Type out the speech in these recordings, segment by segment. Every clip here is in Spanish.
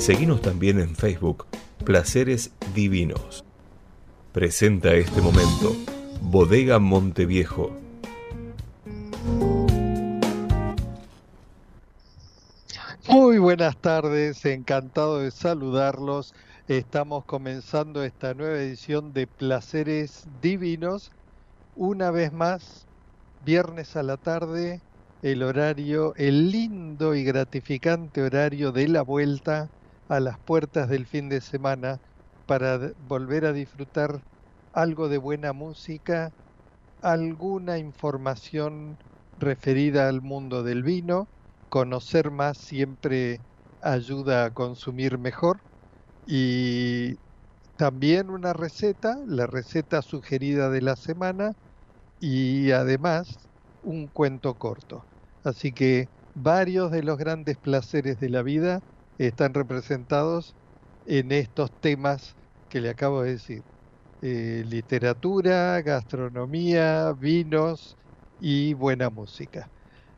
Seguimos también en Facebook, Placeres Divinos. Presenta este momento, Bodega Monteviejo. Muy buenas tardes, encantado de saludarlos. Estamos comenzando esta nueva edición de Placeres Divinos. Una vez más, viernes a la tarde, el horario, el lindo y gratificante horario de la vuelta a las puertas del fin de semana para volver a disfrutar algo de buena música, alguna información referida al mundo del vino, conocer más siempre ayuda a consumir mejor y también una receta, la receta sugerida de la semana y además un cuento corto. Así que varios de los grandes placeres de la vida están representados en estos temas que le acabo de decir. Eh, literatura, gastronomía, vinos y buena música.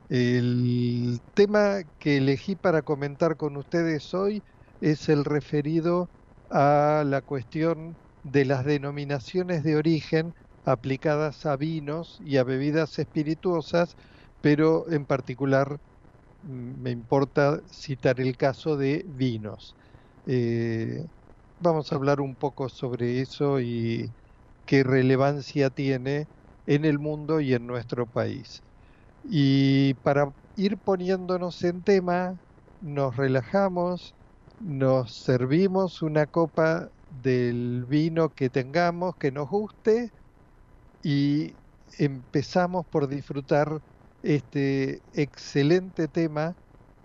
El tema que elegí para comentar con ustedes hoy es el referido a la cuestión de las denominaciones de origen aplicadas a vinos y a bebidas espirituosas, pero en particular me importa citar el caso de vinos. Eh, vamos a hablar un poco sobre eso y qué relevancia tiene en el mundo y en nuestro país. Y para ir poniéndonos en tema, nos relajamos, nos servimos una copa del vino que tengamos, que nos guste, y empezamos por disfrutar este excelente tema,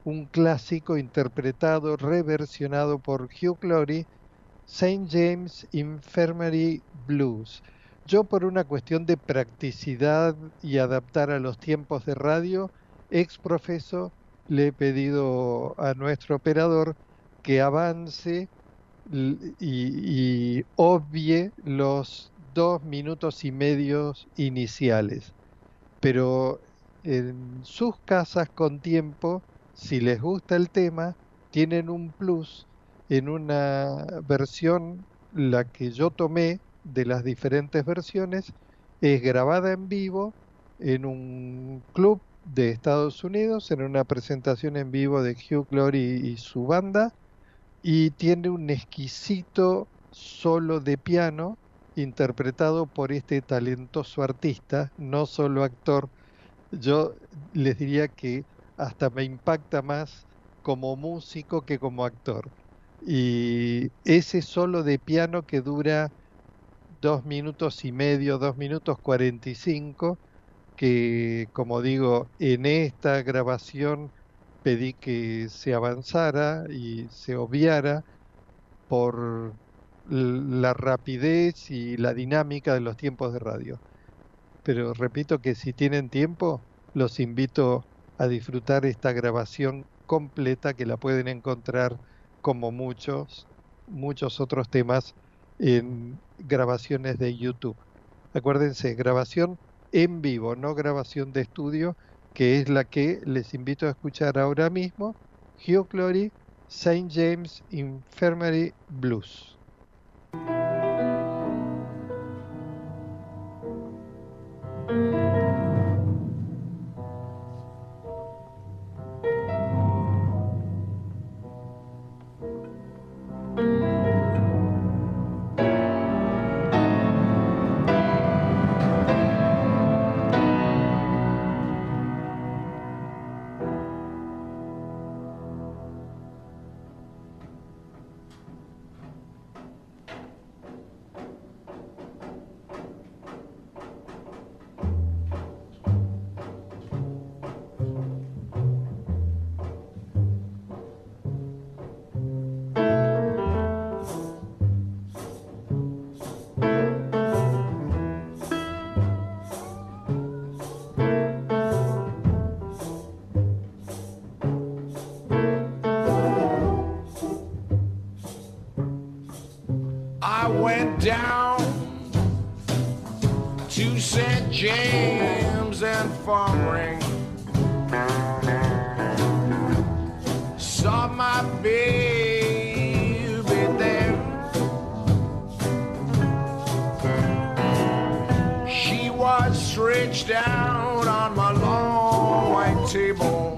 un clásico interpretado, reversionado por Hugh Laurie, St. James Infirmary Blues. Yo por una cuestión de practicidad y adaptar a los tiempos de radio, ex profeso, le he pedido a nuestro operador que avance y, y obvie los dos minutos y medios iniciales. Pero en sus casas con tiempo, si les gusta el tema, tienen un plus en una versión, la que yo tomé de las diferentes versiones, es grabada en vivo en un club de Estados Unidos, en una presentación en vivo de Hugh Glory y su banda, y tiene un exquisito solo de piano interpretado por este talentoso artista, no solo actor, yo les diría que hasta me impacta más como músico que como actor. Y ese solo de piano que dura dos minutos y medio, dos minutos cuarenta y cinco, que como digo, en esta grabación pedí que se avanzara y se obviara por la rapidez y la dinámica de los tiempos de radio pero repito que si tienen tiempo, los invito a disfrutar esta grabación completa que la pueden encontrar como muchos, muchos otros temas en grabaciones de YouTube. Acuérdense, grabación en vivo, no grabación de estudio, que es la que les invito a escuchar ahora mismo, Hugh Glory, St. James Infirmary Blues. I went down to St. James and Farmering. Saw my baby there. She was stretched out on my long white table.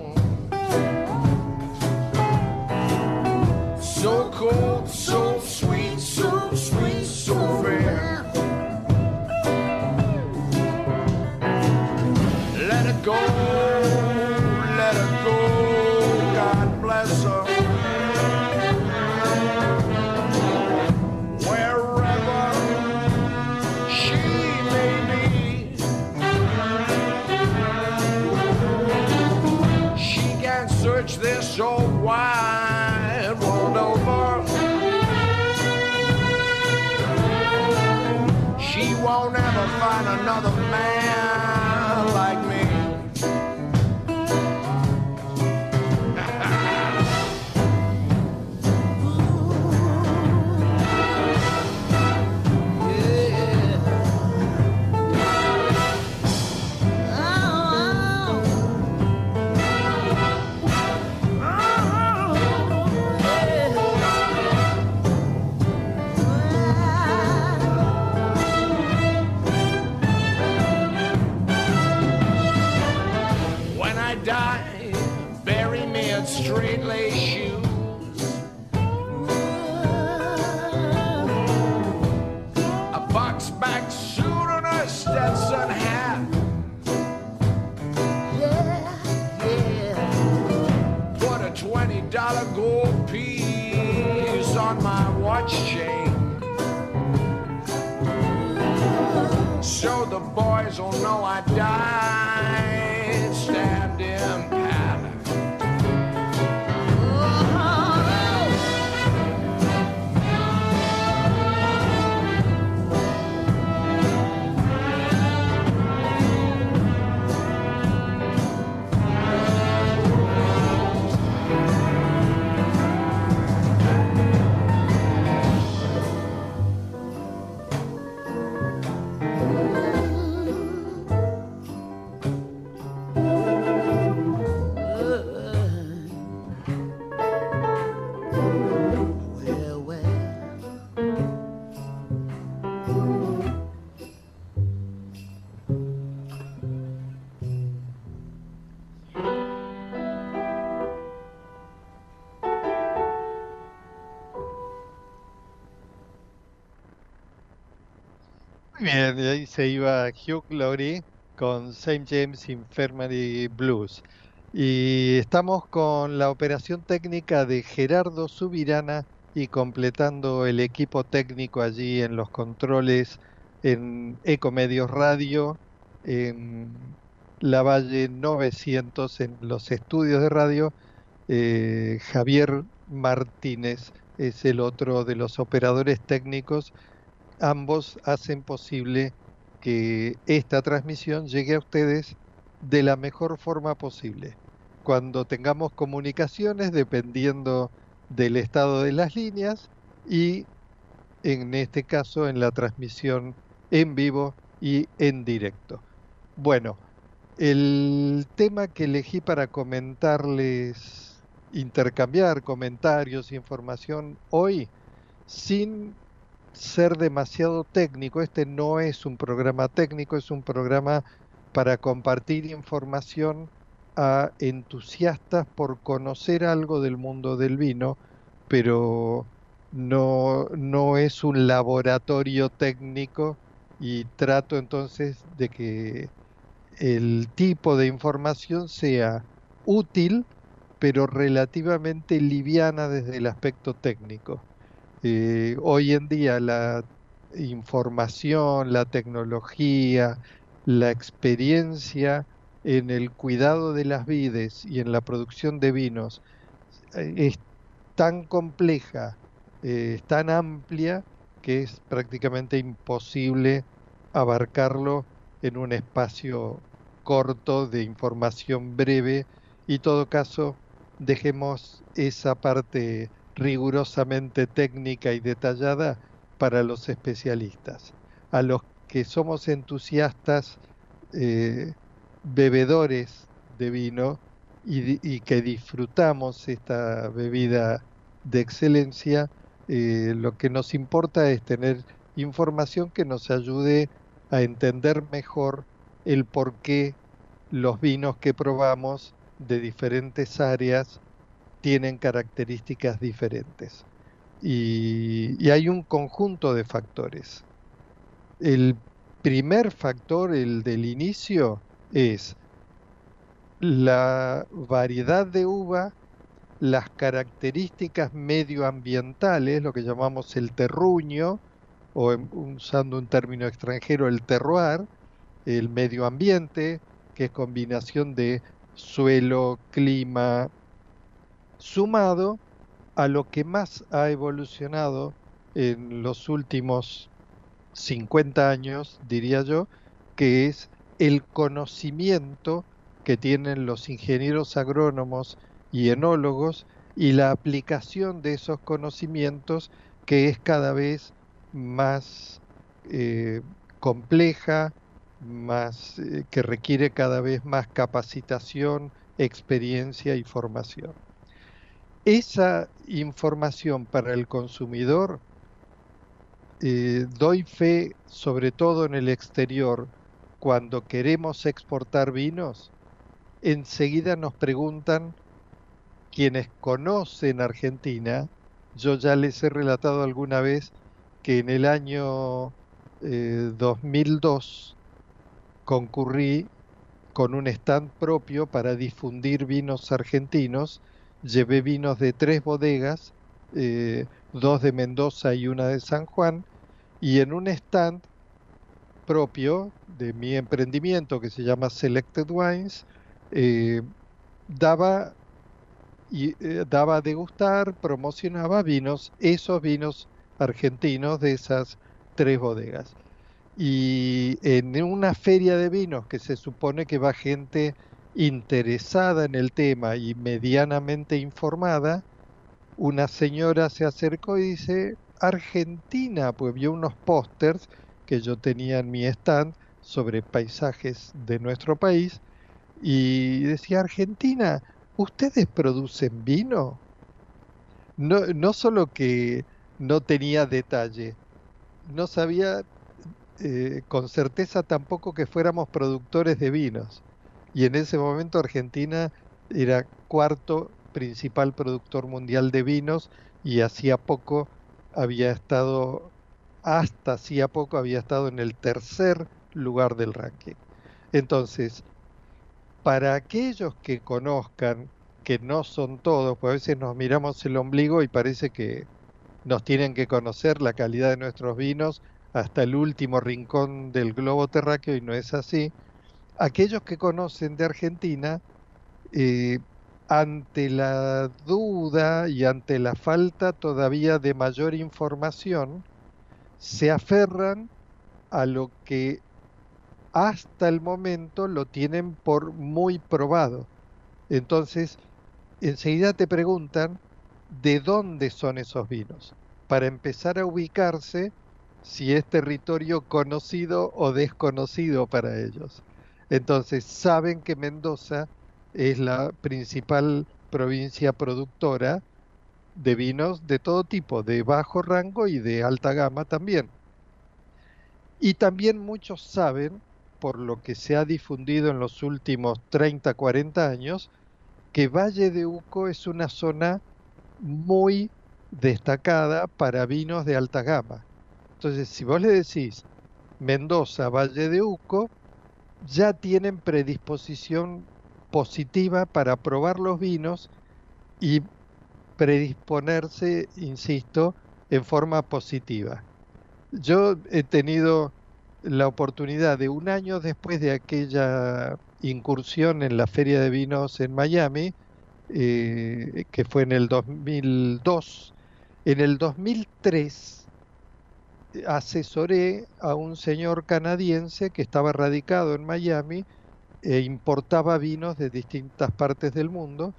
Boys will know I died Bien, y ahí se iba Hugh Laurie con St. James Infirmary Blues. Y estamos con la operación técnica de Gerardo Subirana y completando el equipo técnico allí en los controles en Ecomedios Radio, en la Valle 900, en los estudios de radio. eh, Javier Martínez es el otro de los operadores técnicos ambos hacen posible que esta transmisión llegue a ustedes de la mejor forma posible. Cuando tengamos comunicaciones, dependiendo del estado de las líneas, y en este caso en la transmisión en vivo y en directo. Bueno, el tema que elegí para comentarles, intercambiar comentarios, información hoy, sin ser demasiado técnico. Este no es un programa técnico, es un programa para compartir información a entusiastas por conocer algo del mundo del vino, pero no, no es un laboratorio técnico y trato entonces de que el tipo de información sea útil, pero relativamente liviana desde el aspecto técnico. Eh, hoy en día la información, la tecnología, la experiencia en el cuidado de las vides y en la producción de vinos eh, es tan compleja, eh, es tan amplia que es prácticamente imposible abarcarlo en un espacio corto de información breve. Y todo caso dejemos esa parte rigurosamente técnica y detallada para los especialistas. A los que somos entusiastas eh, bebedores de vino y, que disfrutamos esta bebida de excelencia, eh, lo que nos importa es tener información que nos ayude a entender mejor el por qué los vinos que probamos de diferentes áreas tienen características diferentes. Y, hay un conjunto de factores. El primer factor, el del inicio, es la variedad de uva, las características medioambientales, lo que llamamos el terruño, o usando un término extranjero, el terroir, el medio ambiente, que es combinación de suelo, clima, sumado a lo que más ha evolucionado en los últimos 50 años, diría yo, que es el conocimiento que tienen los ingenieros agrónomos y enólogos y la aplicación de esos conocimientos que es cada vez más eh, compleja, más eh, que requiere cada vez más capacitación, experiencia y formación. Esa información para el consumidor, eh, doy fe, sobre todo en el exterior, cuando queremos exportar vinos, enseguida nos preguntan quienes conocen Argentina, yo ya les he relatado alguna vez que en el año 2002 eh, concurrí con un stand propio para difundir vinos argentinos. Llevé vinos de tres bodegas, eh, dos de Mendoza y una de San Juan, y en un stand propio de mi emprendimiento que se llama Selected Wines, eh, daba eh, daba a degustar, promocionaba vinos, esos vinos argentinos de esas tres bodegas. Y en una feria de vinos que se supone que va gente interesada en el tema y medianamente informada, una señora se acercó y dice, Argentina, pues vio unos pósters que yo tenía en mi stand sobre paisajes de nuestro país y decía, Argentina, ¿ustedes producen vino? No, no solo que no tenía detalle, no sabía eh, con certeza tampoco que fuéramos productores de vinos. Y en ese momento Argentina era cuarto principal productor mundial de vinos y hacía poco había estado, hasta hacía poco había estado en el tercer lugar del ranking. Entonces, para aquellos que conozcan, que no son todos, pues a veces nos miramos el ombligo y parece que nos tienen que conocer la calidad de nuestros vinos hasta el último rincón del globo terráqueo y no es así. Aquellos que conocen de Argentina, eh, ante la duda y ante la falta todavía de mayor información, se aferran a lo que hasta el momento lo tienen por muy probado. Entonces, enseguida te preguntan de dónde son esos vinos, para empezar a ubicarse si es territorio conocido o desconocido para ellos. Entonces saben que Mendoza es la principal provincia productora de vinos de todo tipo, de bajo rango y de alta gama también. Y también muchos saben, por lo que se ha difundido en los últimos 30, 40 años, que Valle de Uco es una zona muy destacada para vinos de alta gama. Entonces, si vos le decís Mendoza, Valle de Uco, ya tienen predisposición positiva para probar los vinos y predisponerse, insisto, en forma positiva. Yo he tenido la oportunidad de un año después de aquella incursión en la Feria de Vinos en Miami, eh, que fue en el 2002, en el 2003 asesoré a un señor canadiense que estaba radicado en Miami e importaba vinos de distintas partes del mundo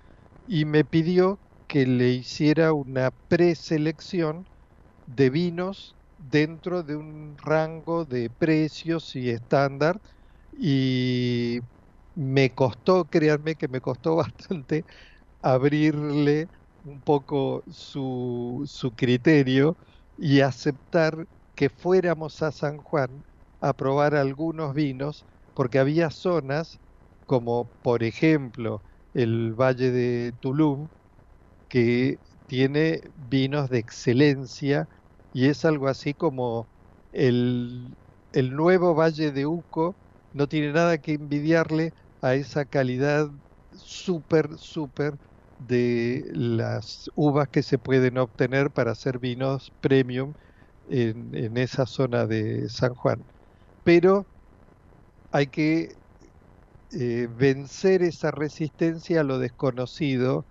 y me pidió que le hiciera una preselección de vinos dentro de un rango de precios y estándar y me costó, créanme que me costó bastante abrirle un poco su, su criterio y aceptar que fuéramos a San Juan a probar algunos vinos, porque había zonas como por ejemplo el Valle de Tulum, que tiene vinos de excelencia y es algo así como el, el nuevo Valle de Uco, no tiene nada que envidiarle a esa calidad súper, súper de las uvas que se pueden obtener para hacer vinos premium en, esa zona de San Juan. Pero hay que eh, vencer esa resistencia a lo desconocido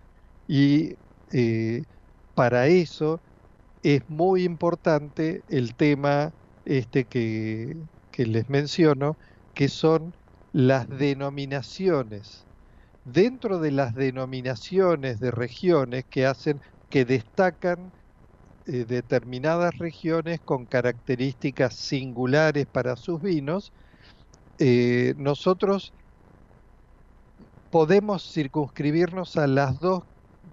y eh, para eso es muy importante el tema este que, que les menciono, que son las denominaciones. Dentro de las denominaciones de regiones que hacen, que destacan eh, determinadas regiones con características singulares para sus vinos, eh, nosotros podemos circunscribirnos a las dos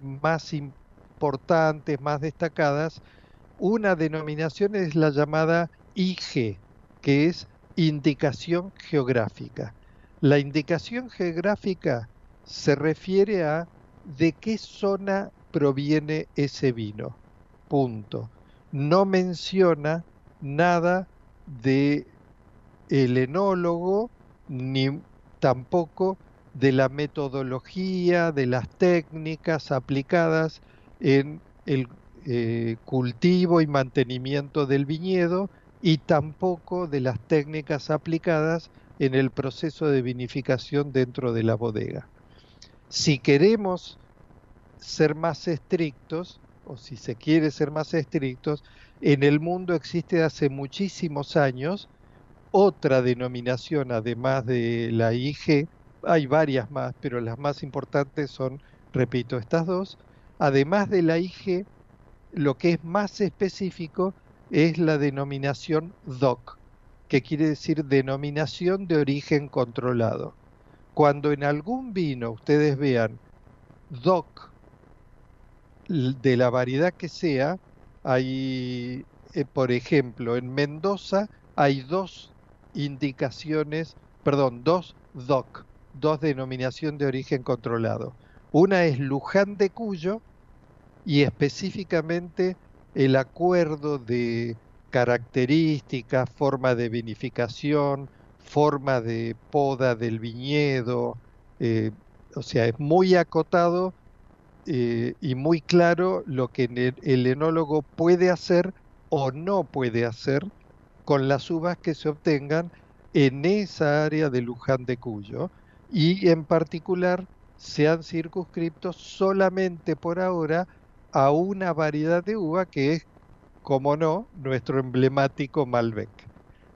más importantes, más destacadas. Una denominación es la llamada IG, que es indicación geográfica. La indicación geográfica se refiere a de qué zona proviene ese vino. Punto. No menciona nada de el enólogo ni tampoco de la metodología, de las técnicas aplicadas en el eh, cultivo y mantenimiento del viñedo y tampoco de las técnicas aplicadas en el proceso de vinificación dentro de la bodega. Si queremos ser más estrictos, o si se quiere ser más estrictos, en el mundo existe hace muchísimos años otra denominación, además de la IG, hay varias más, pero las más importantes son, repito, estas dos. Además de la IG, lo que es más específico es la denominación DOC, que quiere decir denominación de origen controlado. Cuando en algún vino ustedes vean DOC de la variedad que sea, hay, eh, por ejemplo, en Mendoza hay dos indicaciones, perdón, dos DOC, dos denominación de origen controlado. Una es Luján de Cuyo y específicamente el acuerdo de características, forma de vinificación, forma de poda del viñedo, eh, o sea, es muy acotado eh, y muy claro lo que el, enólogo puede hacer o no puede hacer con las uvas que se obtengan en esa área de Luján de Cuyo y en particular se han solamente por ahora a una variedad de uva que es, como no, nuestro emblemático Malbec.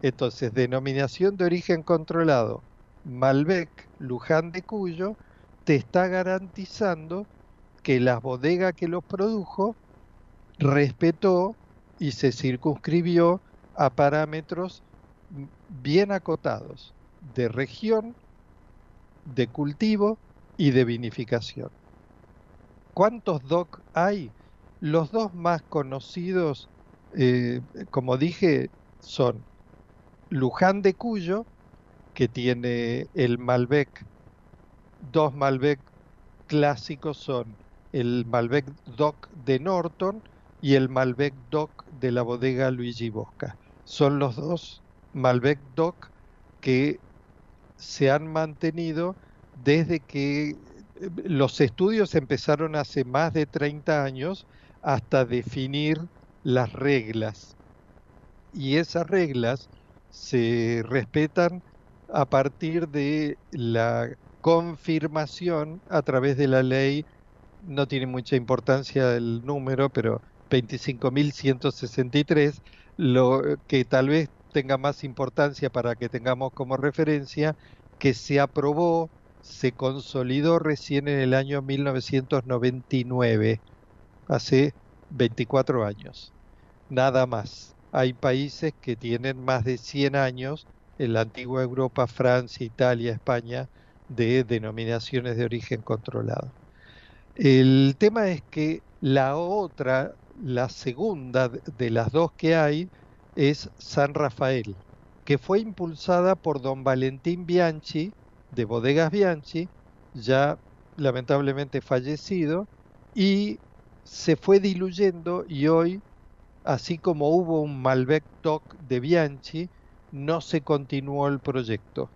Entonces, denominación de origen controlado, Malbec, Luján de Cuyo, te está garantizando que la bodega que los produjo respetó y se circunscribió a parámetros bien acotados de región de cultivo y de vinificación. ¿Cuántos DOC hay? Los dos más conocidos, eh, como dije, son Luján de Cuyo, que tiene el Malbec. Dos Malbec clásicos son el Malbec DOC de Norton y el Malbec DOC de la bodega Luigi Bosca. Son los dos Malbec DOC que se han mantenido desde que eh, los estudios empezaron hace más de 30 años hasta definir las reglas. Y esas reglas se respetan a partir de la confirmación a través de la ley, no tiene mucha importancia el número, pero 25.163, lo que tal vez tenga más importancia para que tengamos como referencia, que se aprobó, se consolidó recién en el año 1999, hace 24 años, nada más. hay países que tienen más de 100 años en la antigua Europa, Francia, Italia, España, de denominaciones de origen controlado. El tema es que la otra, la segunda de las dos que hay, es San Rafael, que fue impulsada por don Valentín Bianchi, de Bodegas Bianchi, ya lamentablemente fallecido, y se fue diluyendo y hoy, así como hubo un Malbec Doc de Bianchi, no se continuó el proyecto.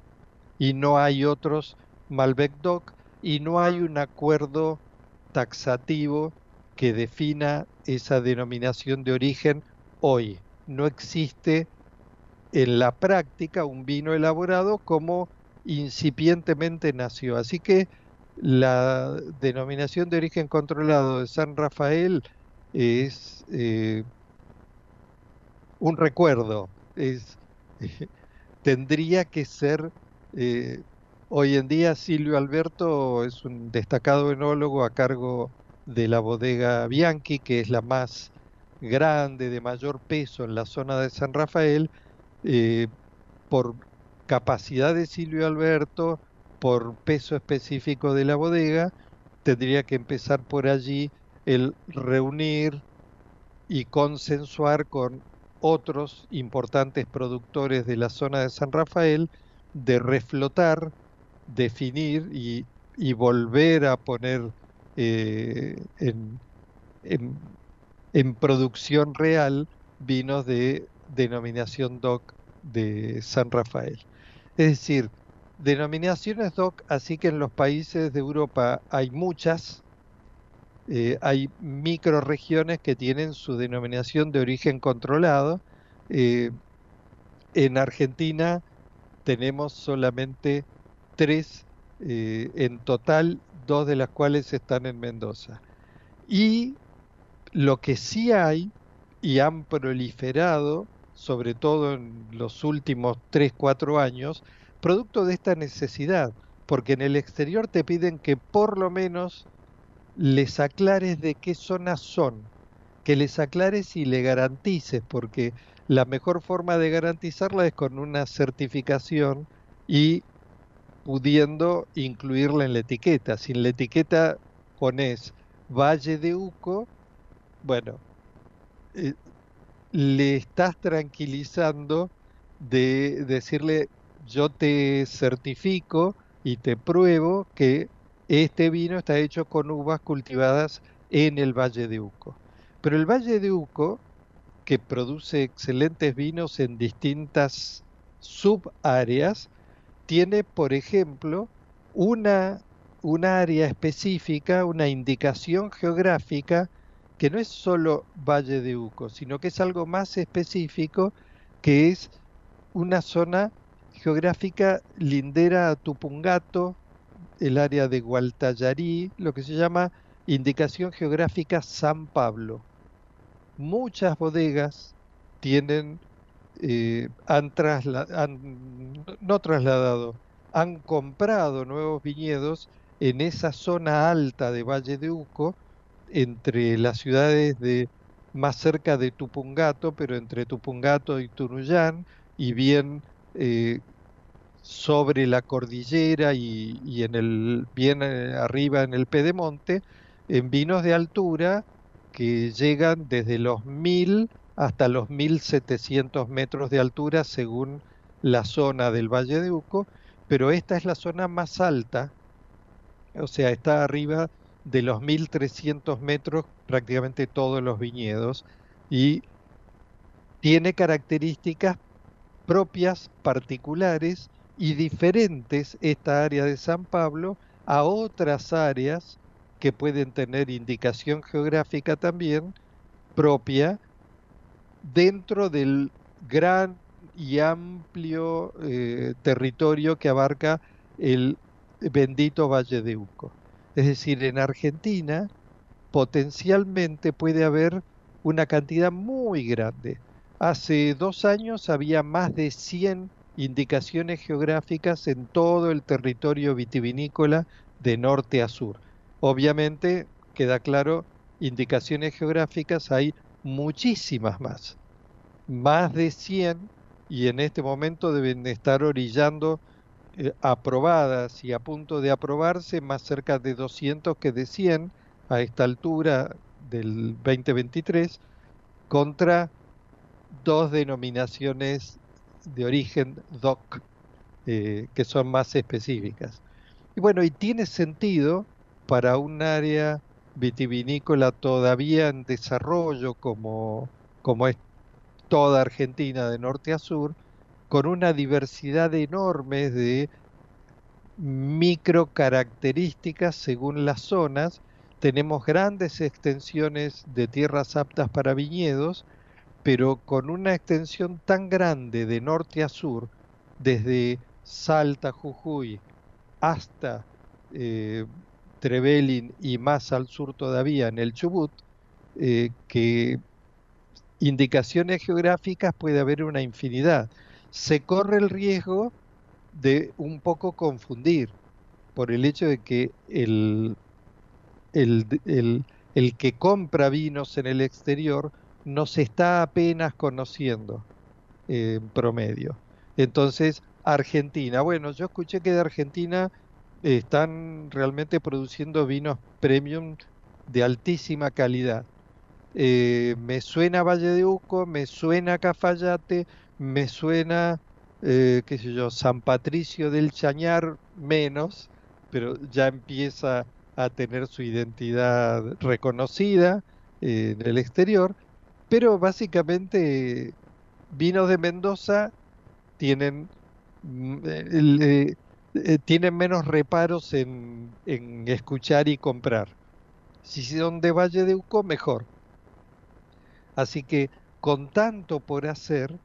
Y no hay otros Malbec Doc y no hay un acuerdo taxativo que defina esa denominación de origen hoy. No existe en la práctica un vino elaborado como incipientemente nació. Así que la denominación de origen controlado de San Rafael es eh, un recuerdo, es, tendría que ser, eh, hoy en día Silvio Alberto es un destacado enólogo a cargo de la bodega Bianchi, que es la más grande, de mayor peso en la zona de San Rafael, eh, por capacidad de Silvio Alberto, por peso específico de la bodega, tendría que empezar por allí el reunir y consensuar con otros importantes productores de la zona de San Rafael de reflotar, definir y, volver a poner eh, en, en producción real vinos de denominación DOC de San Rafael. Es decir, Denominaciones DOC, así que en los países de Europa hay muchas, eh, hay microregiones que tienen su denominación de origen controlado. Eh, en Argentina tenemos solamente tres eh, en total, dos de las cuales están en Mendoza. Y lo que sí hay, y han proliferado, sobre todo en los últimos 3, 4 años, producto de esta necesidad, porque en el exterior te piden que por lo menos les aclares de qué zonas son, que les aclares y le garantices, porque la mejor forma de garantizarla es con una certificación y pudiendo incluirla en la etiqueta. Si en la etiqueta pones Valle de Uco, bueno, eh, le estás tranquilizando de decirle yo te certifico y te pruebo que este vino está hecho con uvas cultivadas en el Valle de Uco. Pero el Valle de Uco, que produce excelentes vinos en distintas subáreas, tiene, por ejemplo, una, una área específica, una indicación geográfica que no es solo Valle de Uco, sino que es algo más específico, que es una zona geográfica lindera a Tupungato, el área de Gualtallarí, lo que se llama indicación geográfica San Pablo. Muchas bodegas tienen, eh, han, no trasladado, han comprado nuevos viñedos en esa zona alta de Valle de Uco, entre las ciudades de más cerca de Tupungato, pero entre Tupungato y Tunuyán, y bien eh, sobre la cordillera y, en el bien eh, arriba en el pedemonte en vinos de altura que llegan desde los 1000 hasta los 1700 metros de altura según la zona del Valle de Uco, pero esta es la zona más alta, o sea, está arriba de los 1300 metros prácticamente todos los viñedos y tiene características propias, particulares, y diferentes esta área de San Pablo a otras áreas que pueden tener indicación geográfica también propia dentro del gran y amplio eh, territorio que abarca el bendito Valle de Uco. Es decir, en Argentina potencialmente puede haber una cantidad muy grande. Hace dos años había más de 100 indicaciones geográficas en todo el territorio vitivinícola de norte a sur. Obviamente, queda claro, indicaciones geográficas hay muchísimas más. más de 100 y en este momento deben estar orillando eh, aprobadas y a punto de aprobarse más cerca de 200 que de 100 a esta altura del 2023 contra dos denominaciones de origen DOC eh, que son más específicas. Y bueno, y tiene sentido para un área vitivinícola todavía en desarrollo como, como es toda Argentina de norte a sur, con una diversidad enorme de micro características según las zonas. Tenemos grandes extensiones de tierras aptas para viñedos, pero con una extensión tan grande de norte a sur, desde Salta, Jujuy, hasta eh, Trevelin y más al sur todavía en el Chubut, eh, que indicaciones geográficas puede haber una infinidad. Se corre el riesgo de un poco confundir por el hecho de que el, el, el que compra vinos en el exterior no se está apenas conociendo en promedio. Entonces, Argentina, bueno, yo escuché que de Argentina están realmente produciendo vinos premium de altísima calidad. Eh, me suena Valle de Uco, me suena Cafayate, me suena, eh, qué sé yo, San Patricio del Chañar menos, pero ya empieza a tener su identidad reconocida eh, en el exterior. Pero básicamente vinos de Mendoza tienen, mm, eh, eh, tienen menos reparos en, en, escuchar y comprar. Si son de Valle de Uco, mejor. Así que con tanto por hacer,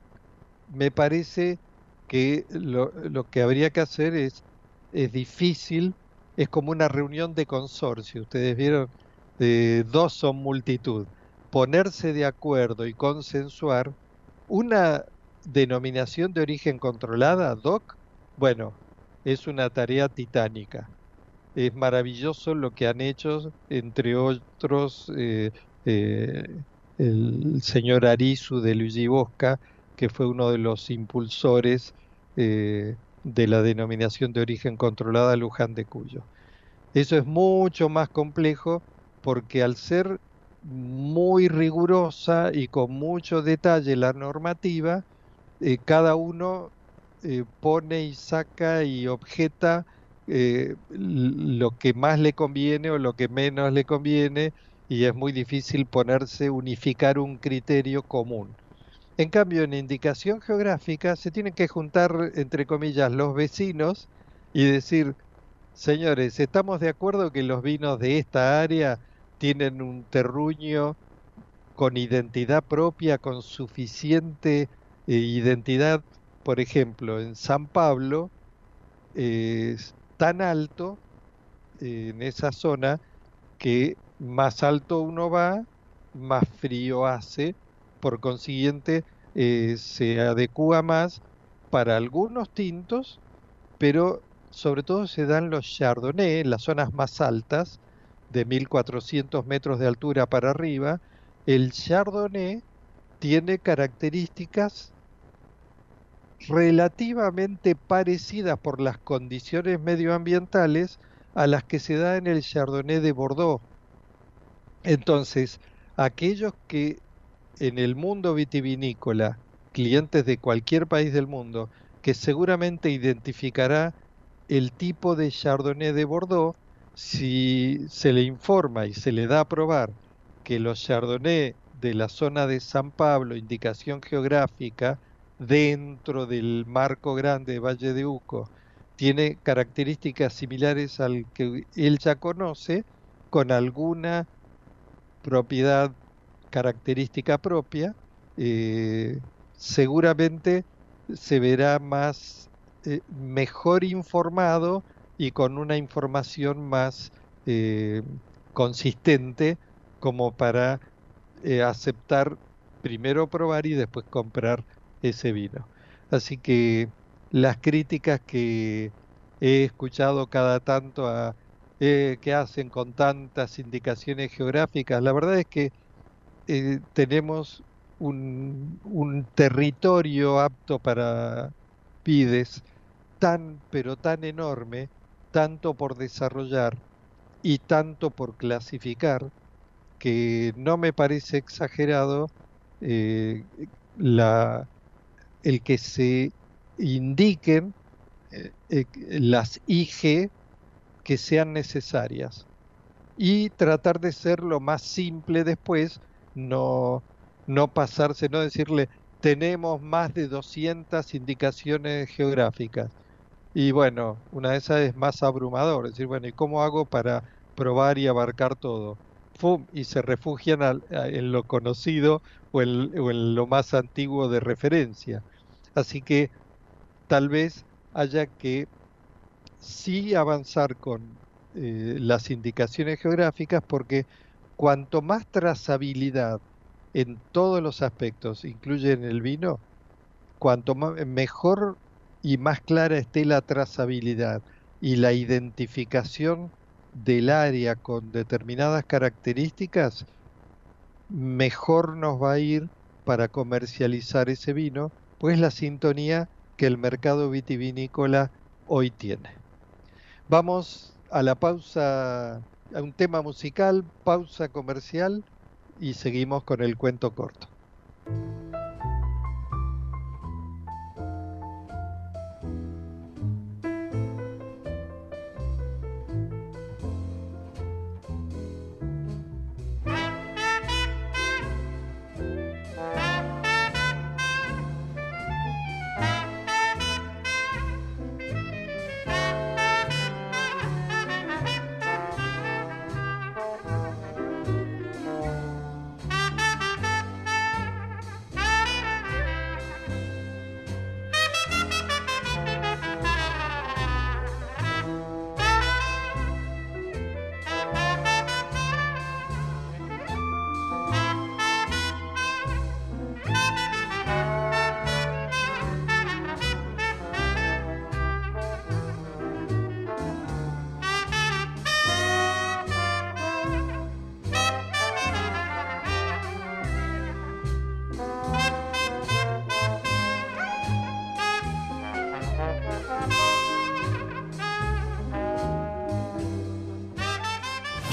me parece que lo, lo que habría que hacer es, es difícil, es como una reunión de consorcio. Ustedes vieron, de dos son multitud ponerse de acuerdo y consensuar una denominación de origen controlada, DOC, bueno, es una tarea titánica. Es maravilloso lo que han hecho, entre otros, eh, eh, el señor Arizu de Luigi Bosca, que fue uno de los impulsores eh, de la denominación de origen controlada Luján de Cuyo. Eso es mucho más complejo porque al ser muy rigurosa y con mucho detalle la normativa, cada uno eh, pone y saca y objeta eh, lo que más le conviene o lo que menos le conviene y es muy difícil ponerse, unificar un criterio común. En cambio, en indicación geográfica se tienen que juntar, entre comillas, los vecinos y decir, señores, estamos de acuerdo que los vinos de esta área tienen un terruño con identidad propia, con suficiente eh, identidad, por ejemplo, en San Pablo es tan alto en esa zona que más alto uno va, más frío hace, por consiguiente eh, se adecua más para algunos tintos, pero sobre todo se dan los chardonnay en las zonas más altas, de 1400 metros de altura para arriba, el Chardonnay tiene características relativamente parecidas por las condiciones medioambientales a las que se da en el Chardonnay de Bordeaux. Entonces, aquellos que en el mundo vitivinícola, clientes de cualquier país del mundo, que seguramente identificará el tipo de Chardonnay de Bordeaux, si se le informa y se le da a probar que los Chardonnay de la zona de San Pablo, indicación geográfica, dentro del marco grande de Valle de Uco, tiene características similares al que él ya conoce, con alguna propiedad característica propia, eh, seguramente se verá más eh, mejor informado y con una información más eh, consistente como para eh, aceptar primero probar y después comprar ese vino. Así que las críticas que he escuchado cada tanto a, eh, que hacen con tantas indicaciones geográficas, la verdad es que tenemos un, un territorio apto para pides tan, pero tan enorme, tanto por desarrollar y tanto por clasificar, que no me parece exagerado eh, la, el que se indiquen eh, eh, las IG que sean necesarias y tratar de ser lo más simple después, no, no pasarse, no decirle tenemos más de 200 indicaciones geográficas. Y bueno, una de esas es más abrumador, es decir, bueno, ¿y cómo hago para probar y abarcar todo? Y se refugian en lo conocido o en, lo más antiguo de referencia. Así que tal vez haya que sí avanzar con eh, las indicaciones geográficas porque cuanto más trazabilidad en todos los aspectos incluye en el vino, cuanto mejor y más clara esté la trazabilidad y la identificación del área con determinadas características, mejor nos va a ir para comercializar ese vino, pues la sintonía que el mercado vitivinícola hoy tiene. Vamos a la pausa, a un tema musical, pausa comercial y seguimos con el cuento corto.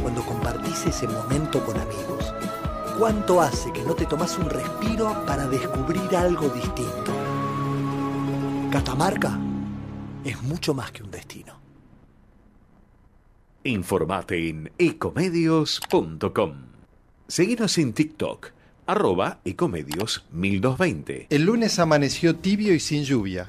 cuando compartís ese momento con amigos? ¿Cuánto hace que no te tomas un respiro para descubrir algo distinto? Catamarca es mucho más que un destino. Informate en ecomedios.com. Seguinos en TikTok, arroba ecomedios 1220. El lunes amaneció tibio y sin lluvia.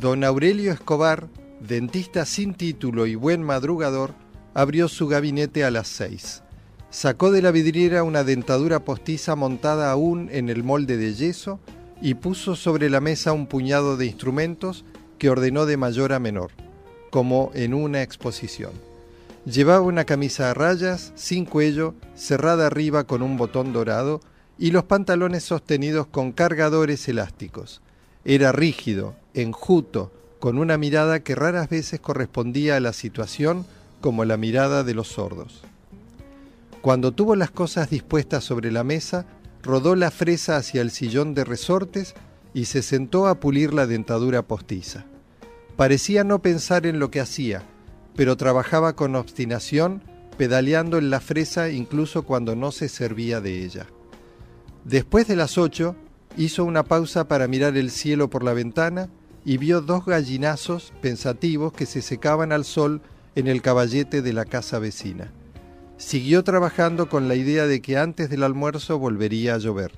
Don Aurelio Escobar, dentista sin título y buen madrugador, abrió su gabinete a las seis. Sacó de la vidriera una dentadura postiza montada aún en el molde de yeso y puso sobre la mesa un puñado de instrumentos que ordenó de mayor a menor, como en una exposición. Llevaba una camisa a rayas, sin cuello, cerrada arriba con un botón dorado y los pantalones sostenidos con cargadores elásticos. Era rígido, enjuto, con una mirada que raras veces correspondía a la situación como la mirada de los sordos. Cuando tuvo las cosas dispuestas sobre la mesa, rodó la fresa hacia el sillón de resortes y se sentó a pulir la dentadura postiza. Parecía no pensar en lo que hacía, pero trabajaba con obstinación, pedaleando en la fresa incluso cuando no se servía de ella. Después de las ocho, hizo una pausa para mirar el cielo por la ventana y vio dos gallinazos pensativos que se secaban al sol en el caballete de la casa vecina. Siguió trabajando con la idea de que antes del almuerzo volvería a llover.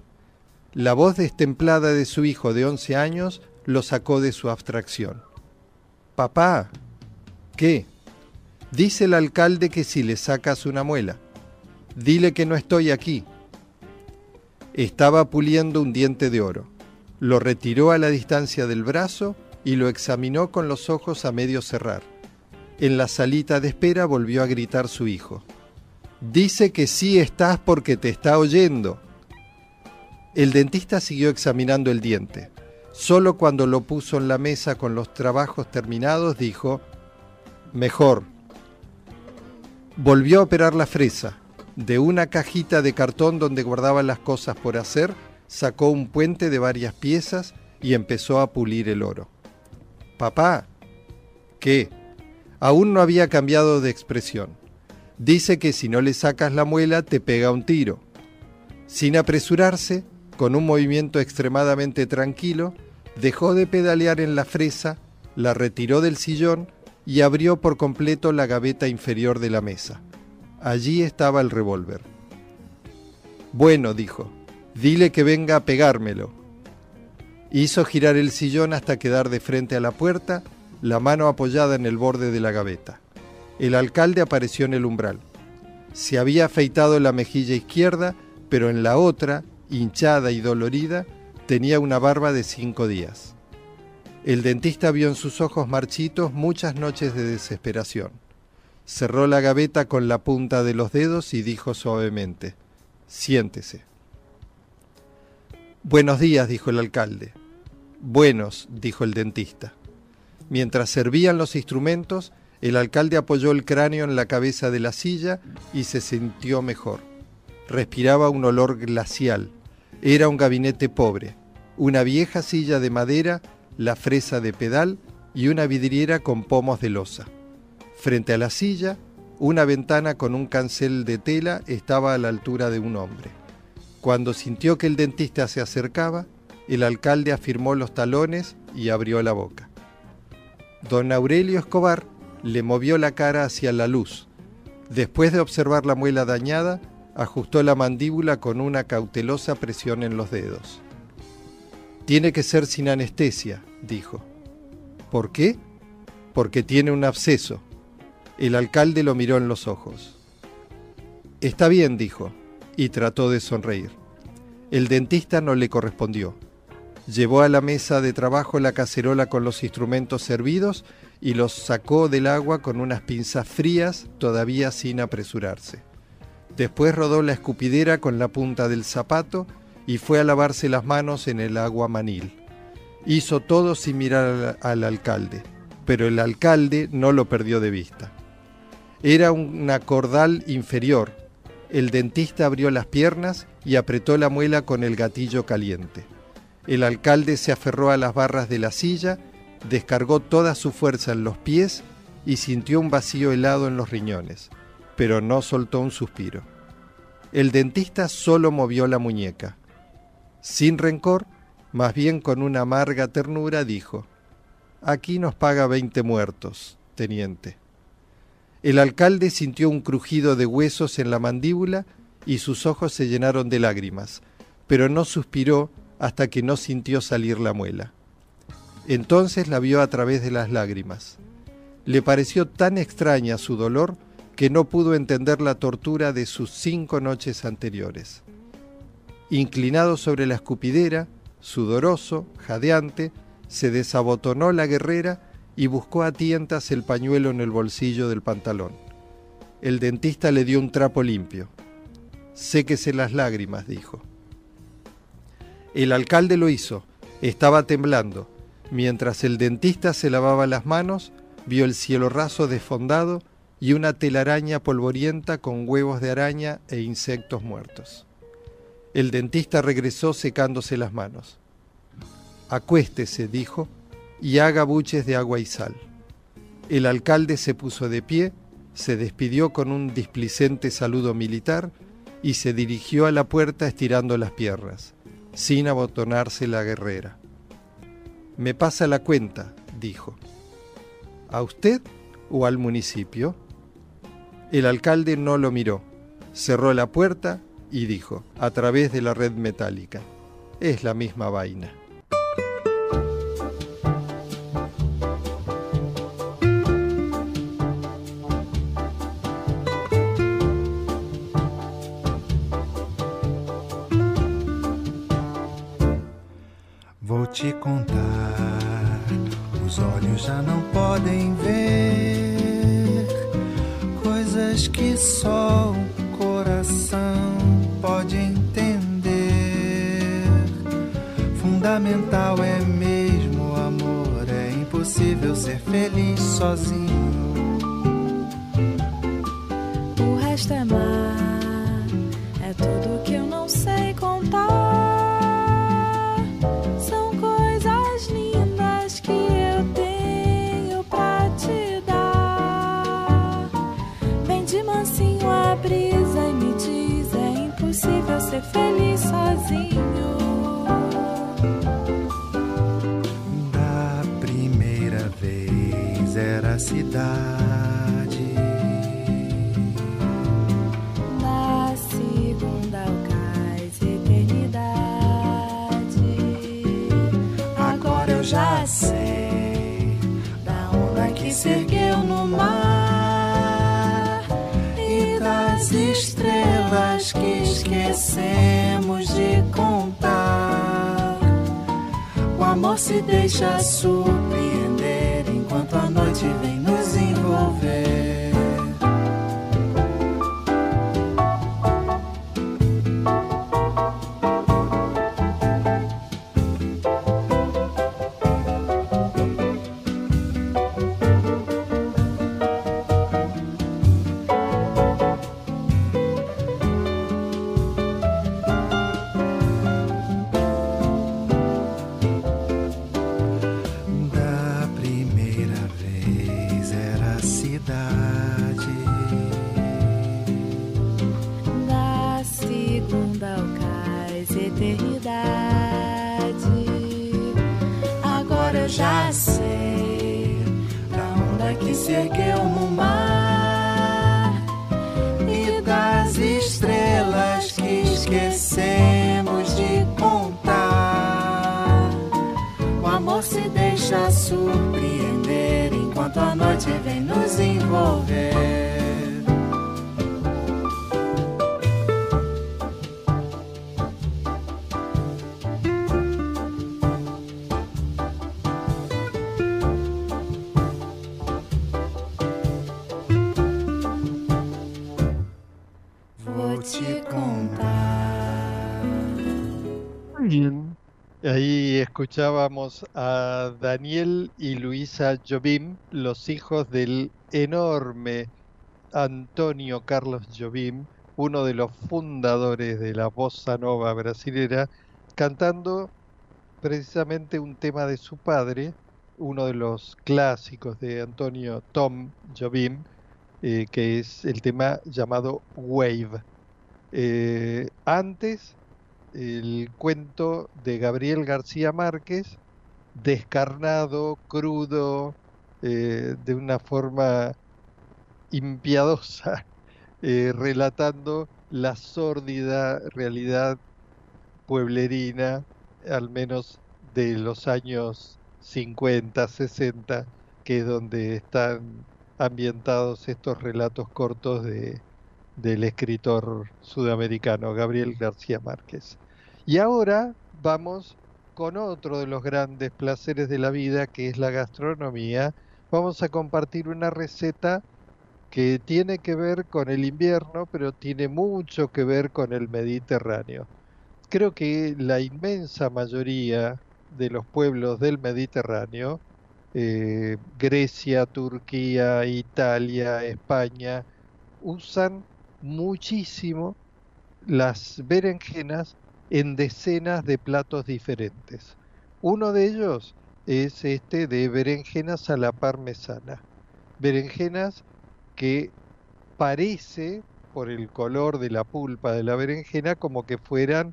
La voz destemplada de su hijo de once años lo sacó de su abstracción. Papá, ¿qué? Dice el alcalde que si le sacas una muela. Dile que no estoy aquí. Estaba puliendo un diente de oro. Lo retiró a la distancia del brazo y lo examinó con los ojos a medio cerrar. En la salita de espera volvió a gritar su hijo. Dice que sí estás porque te está oyendo. El dentista siguió examinando el diente. Solo cuando lo puso en la mesa con los trabajos terminados dijo, mejor. Volvió a operar la fresa. De una cajita de cartón donde guardaba las cosas por hacer, sacó un puente de varias piezas y empezó a pulir el oro. Papá, ¿qué? Aún no había cambiado de expresión. Dice que si no le sacas la muela te pega un tiro. Sin apresurarse, con un movimiento extremadamente tranquilo, dejó de pedalear en la fresa, la retiró del sillón y abrió por completo la gaveta inferior de la mesa. Allí estaba el revólver. Bueno, dijo, dile que venga a pegármelo. Hizo girar el sillón hasta quedar de frente a la puerta, la mano apoyada en el borde de la gaveta. El alcalde apareció en el umbral. Se había afeitado la mejilla izquierda, pero en la otra, hinchada y dolorida, tenía una barba de cinco días. El dentista vio en sus ojos marchitos muchas noches de desesperación. Cerró la gaveta con la punta de los dedos y dijo suavemente, siéntese. Buenos días, dijo el alcalde. Buenos, dijo el dentista. Mientras servían los instrumentos, el alcalde apoyó el cráneo en la cabeza de la silla y se sintió mejor. Respiraba un olor glacial, era un gabinete pobre, una vieja silla de madera, la fresa de pedal y una vidriera con pomos de losa. Frente a la silla, una ventana con un cancel de tela estaba a la altura de un hombre. Cuando sintió que el dentista se acercaba, el alcalde afirmó los talones y abrió la boca. Don Aurelio Escobar le movió la cara hacia la luz. Después de observar la muela dañada, ajustó la mandíbula con una cautelosa presión en los dedos. Tiene que ser sin anestesia, dijo. ¿Por qué? Porque tiene un absceso. El alcalde lo miró en los ojos. Está bien, dijo, y trató de sonreír. El dentista no le correspondió. Llevó a la mesa de trabajo la cacerola con los instrumentos servidos y los sacó del agua con unas pinzas frías, todavía sin apresurarse. Después rodó la escupidera con la punta del zapato y fue a lavarse las manos en el agua manil. Hizo todo sin mirar al, alcalde, pero el alcalde no lo perdió de vista. Era una cordal inferior. El dentista abrió las piernas y apretó la muela con el gatillo caliente. El alcalde se aferró a las barras de la silla, descargó toda su fuerza en los pies y sintió un vacío helado en los riñones pero no soltó un suspiro. El dentista solo movió la muñeca. Sin rencor, más bien con una amarga ternura, dijo, Aquí nos paga veinte muertos, teniente. El alcalde sintió un crujido de huesos en la mandíbula y sus ojos se llenaron de lágrimas, pero no suspiró hasta que no sintió salir la muela. Entonces la vio a través de las lágrimas. Le pareció tan extraña su dolor que no pudo entender la tortura de sus cinco noches anteriores. Inclinado sobre la escupidera, sudoroso, jadeante, se desabotonó la guerrera y buscó a tientas el pañuelo en el bolsillo del pantalón. El dentista le dio un trapo limpio. Séquese las lágrimas, dijo. El alcalde lo hizo. Estaba temblando. Mientras el dentista se lavaba las manos, vio el cielo raso desfondado y una telaraña polvorienta con huevos de araña e insectos muertos. El dentista regresó secándose las manos. Acuéstese, dijo, y haga buches de agua y sal. El alcalde se puso de pie, se despidió con un displicente saludo militar y se dirigió a la puerta estirando las piernas, sin abotonarse la guerrera. Me pasa la cuenta, dijo. ¿A usted o al municipio? El alcalde no lo miró, cerró la puerta y dijo, a través de la red metálica, es la misma vaina. Te contar, os olhos já não podem ver coisas que só o coração pode entender. Fundamental é mesmo o amor, é impossível ser feliz sozinho. O resto é mar, é tudo que eu não sei contar. Se deixa surpreender enquanto a noite vem já sei da onda que se ergueu no mar e das estrelas que esquecemos de contar. O amor se deixa surpreender enquanto a noite vem nos envolver. Ahí escuchábamos a Daniel y Luisa Jobim, los hijos del enorme Antonio Carlos Jobim, uno de los fundadores de la bossa nova brasilera, cantando precisamente un tema de su padre, uno de los clásicos de Antonio Tom Jobim, eh, que es el tema llamado Wave. Eh, antes, el cuento de Gabriel García Márquez, descarnado, crudo, eh, de una forma impiadosa, eh, relatando la sórdida realidad pueblerina, al menos de los años 50, 60, que es donde están ambientados estos relatos cortos de, del escritor sudamericano Gabriel García Márquez. Y ahora vamos con otro de los grandes placeres de la vida, que es la gastronomía. Vamos a compartir una receta que tiene que ver con el invierno, pero tiene mucho que ver con el Mediterráneo. Creo que la inmensa mayoría de los pueblos del Mediterráneo, eh, Grecia, Turquía, Italia, España, usan muchísimo las berenjenas en decenas de platos diferentes. Uno de ellos es este de berenjenas a la parmesana. Berenjenas que parece, por el color de la pulpa de la berenjena, como que fueran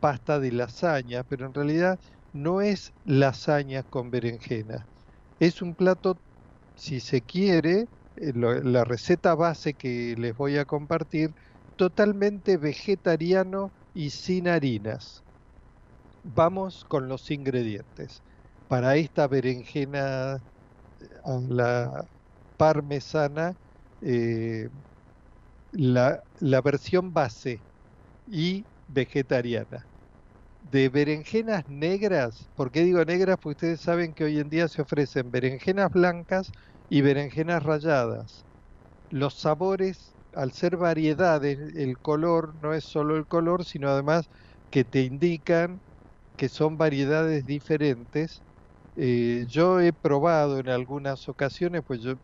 pasta de lasaña, pero en realidad no es lasaña con berenjena. Es un plato, si se quiere, eh, la receta base que les voy a compartir, totalmente vegetariano y sin harinas. Vamos con los ingredientes. Para esta berenjena a la parmesana, eh, la, la versión base y vegetariana. De berenjenas negras, ¿por qué digo negras? Porque ustedes saben que hoy en día se ofrecen berenjenas blancas y berenjenas ralladas. Los sabores, al ser variedades, el color no es solo el color, sino además que te indican que son variedades diferentes. Eh, yo he probado en algunas ocasiones, pues yo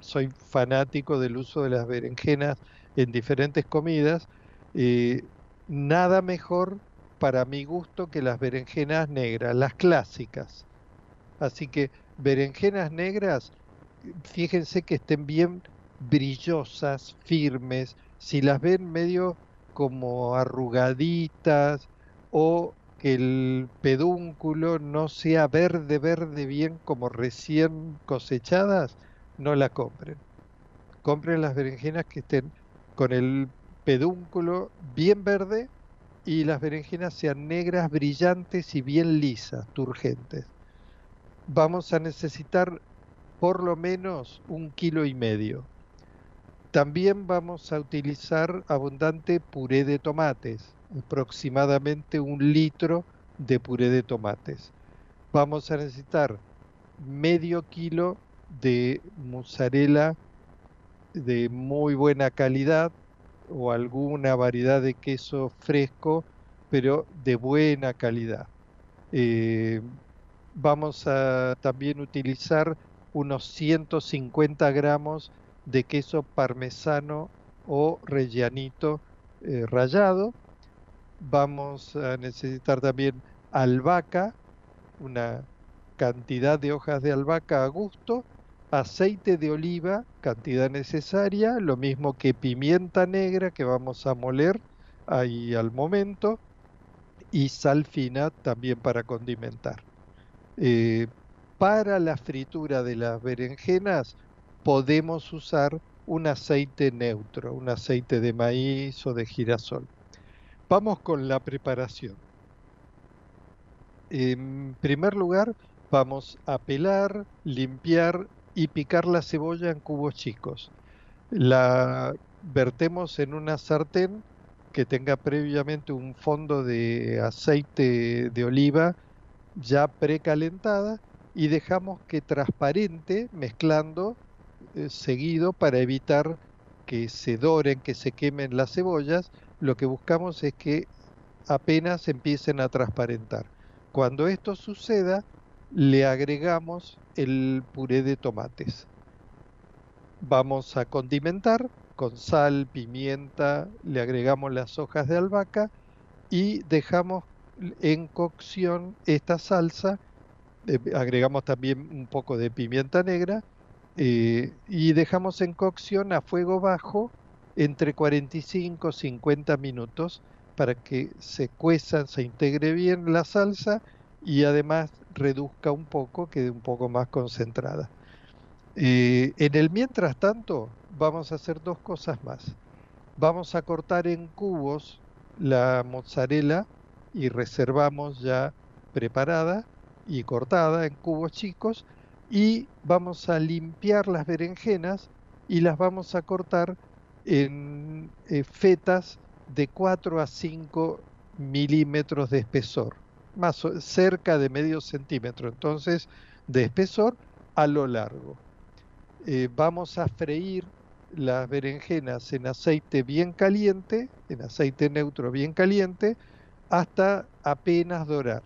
soy fanático del uso de las berenjenas en diferentes comidas. Eh, nada mejor para mi gusto que las berenjenas negras, las clásicas. Así que berenjenas negras, fíjense que estén bien brillosas, firmes. Si las ven medio como arrugaditas o que el pedúnculo no sea verde, verde bien como recién cosechadas, no la compren. Compren las berenjenas que estén con el pedúnculo bien verde y las berenjenas sean negras, brillantes y bien lisas, turgentes. Vamos a necesitar por lo menos un kilo y medio. También vamos a utilizar abundante puré de tomates, aproximadamente un litro de puré de tomates. Vamos a necesitar medio kilo de mozzarella de muy buena calidad o alguna variedad de queso fresco, pero de buena calidad. Eh, vamos a también utilizar unos 150 gramos de queso parmesano o rellanito eh, rallado. Vamos a necesitar también albahaca, una cantidad de hojas de albahaca a gusto aceite de oliva, cantidad necesaria, lo mismo que pimienta negra que vamos a moler ahí al momento, y sal fina también para condimentar. Eh, para la fritura de las berenjenas podemos usar un aceite neutro, un aceite de maíz o de girasol. Vamos con la preparación. En primer lugar, vamos a pelar, limpiar y picar la cebolla en cubos chicos. La vertemos en una sartén que tenga previamente un fondo de aceite de oliva ya precalentada y dejamos que transparente mezclando eh, seguido para evitar que se doren, que se quemen las cebollas. Lo que buscamos es que apenas empiecen a transparentar. Cuando esto suceda, le agregamos el puré de tomates. Vamos a condimentar con sal, pimienta, le agregamos las hojas de albahaca y dejamos en cocción esta salsa. Eh, agregamos también un poco de pimienta negra eh, y dejamos en cocción a fuego bajo entre 45 y 50 minutos para que se cueza, se integre bien la salsa y además reduzca un poco, quede un poco más concentrada. Eh, en el mientras tanto, vamos a hacer dos cosas más. Vamos a cortar en cubos la mozzarella y reservamos ya preparada y cortada en cubos chicos y vamos a limpiar las berenjenas y las vamos a cortar en eh, fetas de 4 a 5 milímetros de espesor más cerca de medio centímetro, entonces de espesor a lo largo. Eh, vamos a freír las berenjenas en aceite bien caliente, en aceite neutro bien caliente, hasta apenas dorar.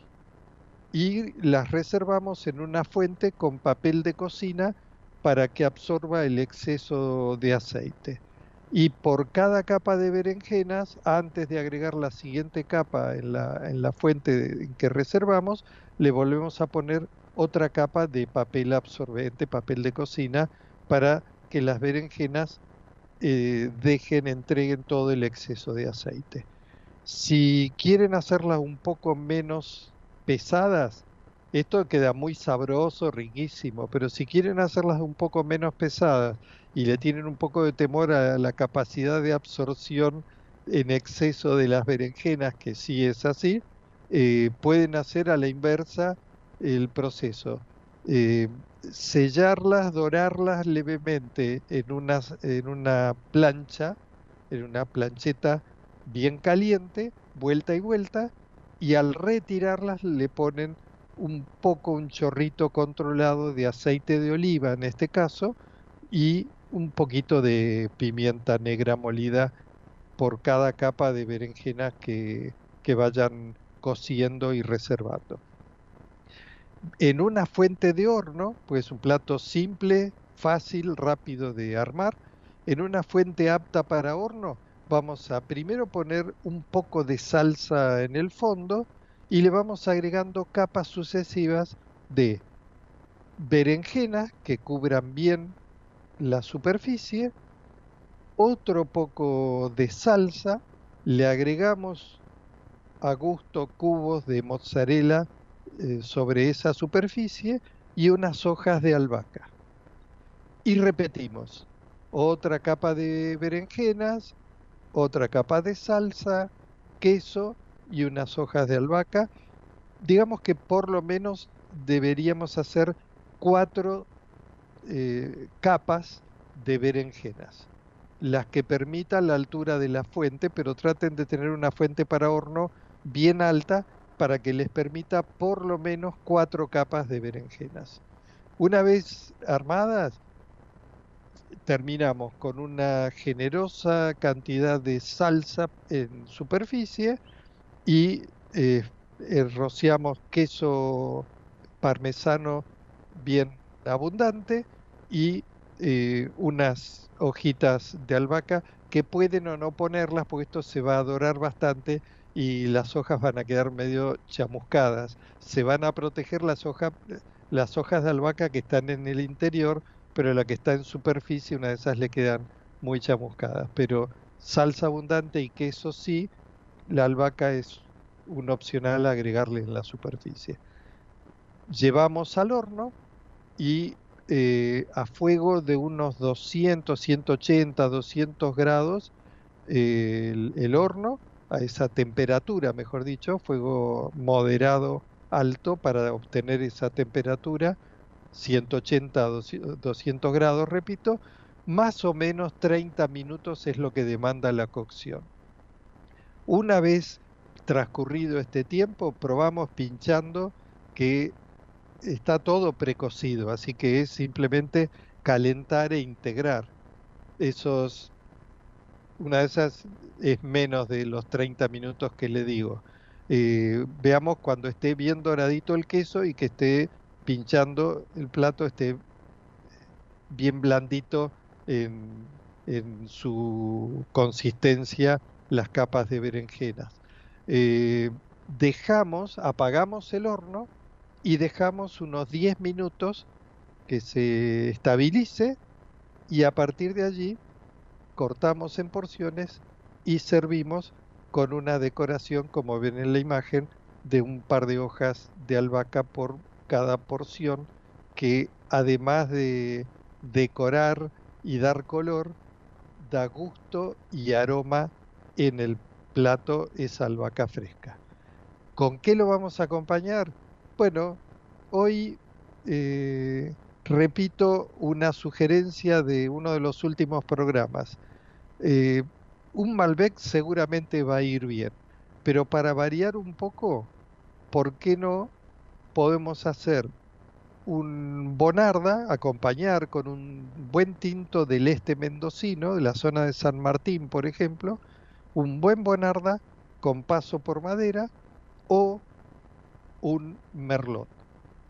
Y las reservamos en una fuente con papel de cocina para que absorba el exceso de aceite. y por cada capa de berenjenas, antes de agregar la siguiente capa en la, en la fuente en que reservamos, le volvemos a poner otra capa de papel absorbente, papel de cocina, para que las berenjenas eh, dejen, entreguen todo el exceso de aceite. Si quieren hacerlas un poco menos pesadas, esto queda muy sabroso, riquísimo, pero si quieren hacerlas un poco menos pesadas y le tienen un poco de temor a la capacidad de absorción en exceso de las berenjenas, que sí es así, eh, pueden hacer a la inversa el proceso. Eh, sellarlas, dorarlas levemente en una, en una plancha, en una plancheta bien caliente, vuelta y vuelta, y al retirarlas le ponen un poco, un chorrito controlado de aceite de oliva en este caso, y un poquito de pimienta negra molida por cada capa de berenjena que, que vayan cociendo y reservando. En una fuente de horno, pues un plato simple, fácil, rápido de armar. En una fuente apta para horno, vamos a primero poner un poco de salsa en el fondo y le vamos agregando capas sucesivas de berenjenas que cubran bien la superficie, otro poco de salsa, le agregamos a gusto cubos de mozzarella eh, sobre esa superficie y unas hojas de albahaca. Y repetimos, otra capa de berenjenas, otra capa de salsa, queso y unas hojas de albahaca. Digamos que por lo menos deberíamos hacer cuatro eh, capas de berenjenas, las que permitan la altura de la fuente, pero traten de tener una fuente para horno bien alta para que les permita por lo menos cuatro capas de berenjenas. Una vez armadas, terminamos con una generosa cantidad de salsa en superficie y eh, eh, rociamos queso parmesano bien abundante y eh, unas hojitas de albahaca que pueden o no ponerlas porque esto se va a dorar bastante y las hojas van a quedar medio chamuscadas. Se van a proteger las hojas, las hojas de albahaca que están en el interior, pero la que está en superficie, una de esas le quedan muy chamuscadas. Pero salsa abundante y queso sí, la albahaca es un opcional agregarle en la superficie. Llevamos al horno y eh, a fuego de unos 200, 180, 200 grados el horno a esa temperatura, mejor dicho, fuego moderado alto para obtener esa temperatura, 180 200 grados, repito, más o menos 30 minutos es lo que demanda la cocción. Una vez transcurrido este tiempo, probamos pinchando que está todo precocido, así que es simplemente calentar e integrar esos una de esas es menos de los 30 minutos que le digo. Eh, veamos cuando esté bien doradito el queso y que esté pinchando el plato, esté bien blandito en, su consistencia las capas de berenjenas. Eh, dejamos, apagamos el horno y dejamos unos 10 minutos que se estabilice y a partir de allí cortamos en porciones y servimos con una decoración, como ven en la imagen, de un par de hojas de albahaca por cada porción, que además de decorar y dar color, da gusto y aroma en el plato esa albahaca fresca. ¿Con qué lo vamos a acompañar? Bueno, hoy eh, repito una sugerencia de uno de los últimos programas. Eh, un Malbec seguramente va a ir bien, pero para variar un poco, ¿por qué no podemos hacer un Bonarda, acompañar con un buen tinto del este mendocino, de la zona de San Martín, por ejemplo, un buen Bonarda con paso por madera o un Merlot.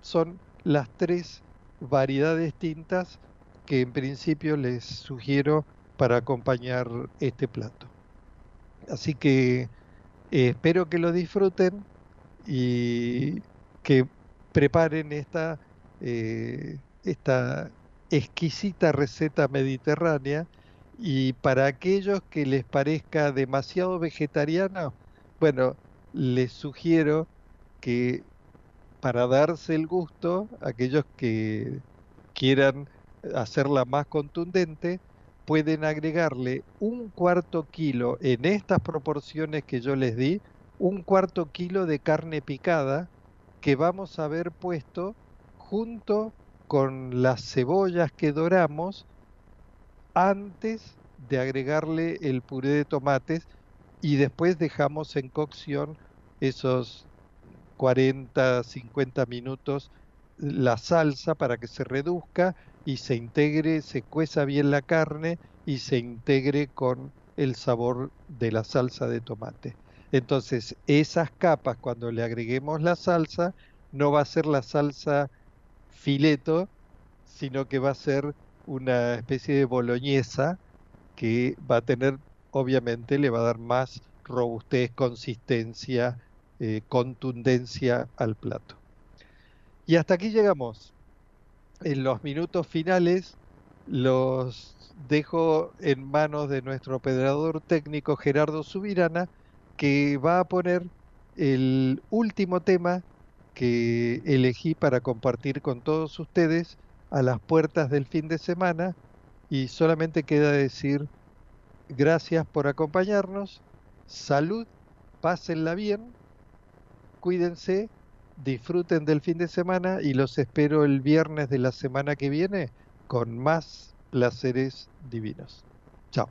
Son las tres variedades tintas que en principio les sugiero para acompañar este plato. Así que eh, espero que lo disfruten y que preparen esta, eh, esta exquisita receta mediterránea y para aquellos que les parezca demasiado vegetariano, bueno, les sugiero que para darse el gusto, aquellos que quieran hacerla más contundente, pueden agregarle un cuarto kilo en estas proporciones que yo les di, un cuarto kilo de carne picada que vamos a haber puesto junto con las cebollas que doramos antes de agregarle el puré de tomates y después dejamos en cocción esos 40, 50 minutos la salsa para que se reduzca y se integre, se cueza bien la carne y se integre con el sabor de la salsa de tomate. Entonces, esas capas, cuando le agreguemos la salsa, no va a ser la salsa fileto, sino que va a ser una especie de boloñesa que va a tener, obviamente, le va a dar más robustez, consistencia, eh, contundencia al plato. Y hasta aquí llegamos. En los minutos finales los dejo en manos de nuestro operador técnico Gerardo Subirana, que va a poner el último tema que elegí para compartir con todos ustedes a las puertas del fin de semana y solamente queda decir gracias por acompañarnos, salud, pásenla bien, cuídense, disfruten del fin de semana y los espero el viernes de la semana que viene con más placeres divinos. Chao.